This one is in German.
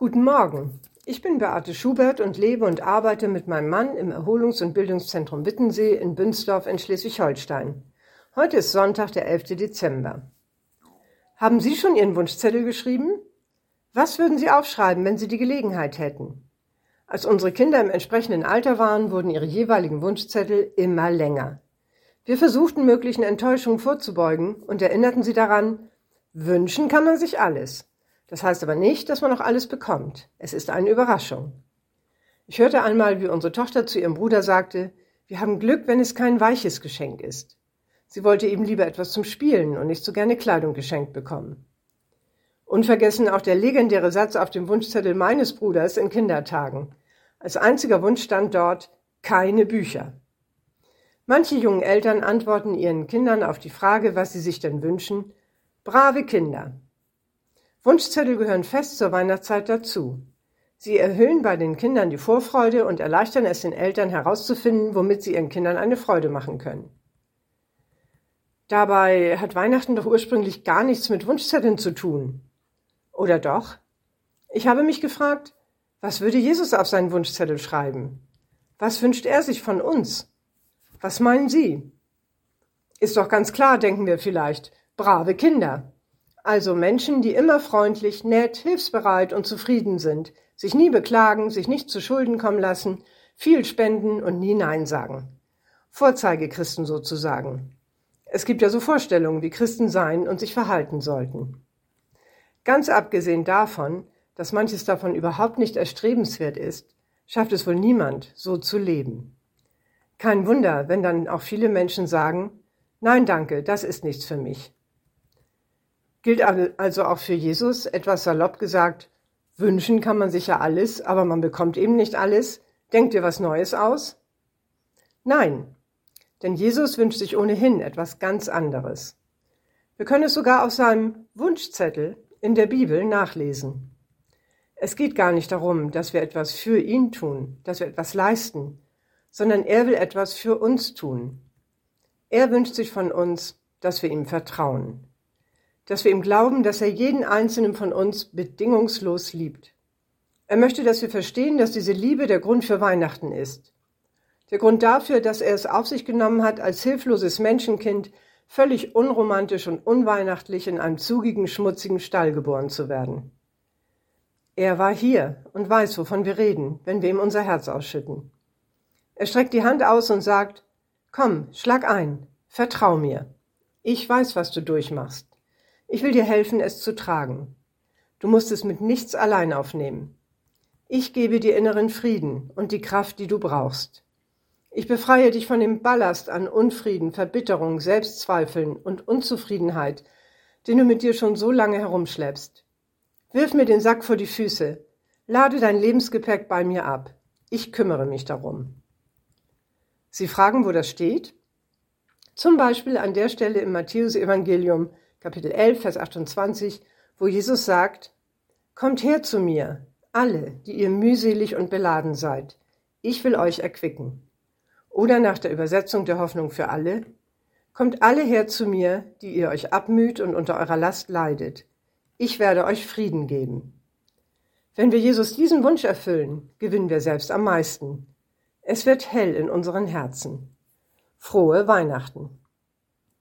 Guten Morgen. Ich bin Beate Schubert und lebe und arbeite mit meinem Mann im Erholungs- und Bildungszentrum Wittensee in Bünsdorf in Schleswig-Holstein. Heute ist Sonntag, der 11. Dezember. Haben Sie schon Ihren Wunschzettel geschrieben? Was würden Sie aufschreiben, wenn Sie die Gelegenheit hätten? Als unsere Kinder im entsprechenden Alter waren, wurden ihre jeweiligen Wunschzettel immer länger. Wir versuchten möglichen Enttäuschungen vorzubeugen und erinnerten sie daran, wünschen kann man sich alles. Das heißt aber nicht, dass man auch alles bekommt. Es ist eine Überraschung. Ich hörte einmal, wie unsere Tochter zu ihrem Bruder sagte, wir haben Glück, wenn es kein weiches Geschenk ist. Sie wollte eben lieber etwas zum Spielen und nicht so gerne Kleidung geschenkt bekommen. Unvergessen auch der legendäre Satz auf dem Wunschzettel meines Bruders in Kindertagen. Als einziger Wunsch stand dort keine Bücher. Manche jungen Eltern antworten ihren Kindern auf die Frage, was sie sich denn wünschen, brave Kinder. Wunschzettel gehören fest zur Weihnachtszeit dazu. Sie erhöhen bei den Kindern die Vorfreude und erleichtern es den Eltern herauszufinden, womit sie ihren Kindern eine Freude machen können. Dabei hat Weihnachten doch ursprünglich gar nichts mit Wunschzetteln zu tun. Oder doch? Ich habe mich gefragt, was würde Jesus auf seinen Wunschzettel schreiben? Was wünscht er sich von uns? Was meinen Sie? Ist doch ganz klar, denken wir vielleicht, brave Kinder. Also Menschen, die immer freundlich, nett, hilfsbereit und zufrieden sind, sich nie beklagen, sich nicht zu Schulden kommen lassen, viel spenden und nie Nein sagen. Vorzeigechristen sozusagen. Es gibt ja so Vorstellungen, wie Christen sein und sich verhalten sollten. Ganz abgesehen davon, dass manches davon überhaupt nicht erstrebenswert ist, schafft es wohl niemand, so zu leben. Kein Wunder, wenn dann auch viele Menschen sagen, nein danke, das ist nichts für mich. Gilt also auch für Jesus, etwas salopp gesagt, wünschen kann man sich ja alles, aber man bekommt eben nicht alles. Denkt ihr was Neues aus? Nein, denn Jesus wünscht sich ohnehin etwas ganz anderes. Wir können es sogar auf seinem Wunschzettel in der Bibel nachlesen. Es geht gar nicht darum, dass wir etwas für ihn tun, dass wir etwas leisten, sondern er will etwas für uns tun. Er wünscht sich von uns, dass wir ihm vertrauen dass wir ihm glauben, dass er jeden einzelnen von uns bedingungslos liebt. Er möchte, dass wir verstehen, dass diese Liebe der Grund für Weihnachten ist. Der Grund dafür, dass er es auf sich genommen hat, als hilfloses Menschenkind völlig unromantisch und unweihnachtlich in einem zugigen, schmutzigen Stall geboren zu werden. Er war hier und weiß, wovon wir reden, wenn wir ihm unser Herz ausschütten. Er streckt die Hand aus und sagt, Komm, schlag ein, vertrau mir. Ich weiß, was du durchmachst. Ich will dir helfen, es zu tragen. Du musst es mit nichts allein aufnehmen. Ich gebe dir inneren Frieden und die Kraft, die du brauchst. Ich befreie dich von dem Ballast an Unfrieden, Verbitterung, Selbstzweifeln und Unzufriedenheit, den du mit dir schon so lange herumschleppst. Wirf mir den Sack vor die Füße, lade dein Lebensgepäck bei mir ab. Ich kümmere mich darum. Sie fragen, wo das steht? Zum Beispiel an der Stelle im Matthäusevangelium, Kapitel 11, Vers 28, wo Jesus sagt, Kommt her zu mir, alle, die ihr mühselig und beladen seid, ich will euch erquicken. Oder nach der Übersetzung der Hoffnung für alle, Kommt alle her zu mir, die ihr euch abmüht und unter eurer Last leidet. Ich werde euch Frieden geben. Wenn wir Jesus diesen Wunsch erfüllen, gewinnen wir selbst am meisten. Es wird hell in unseren Herzen. Frohe Weihnachten.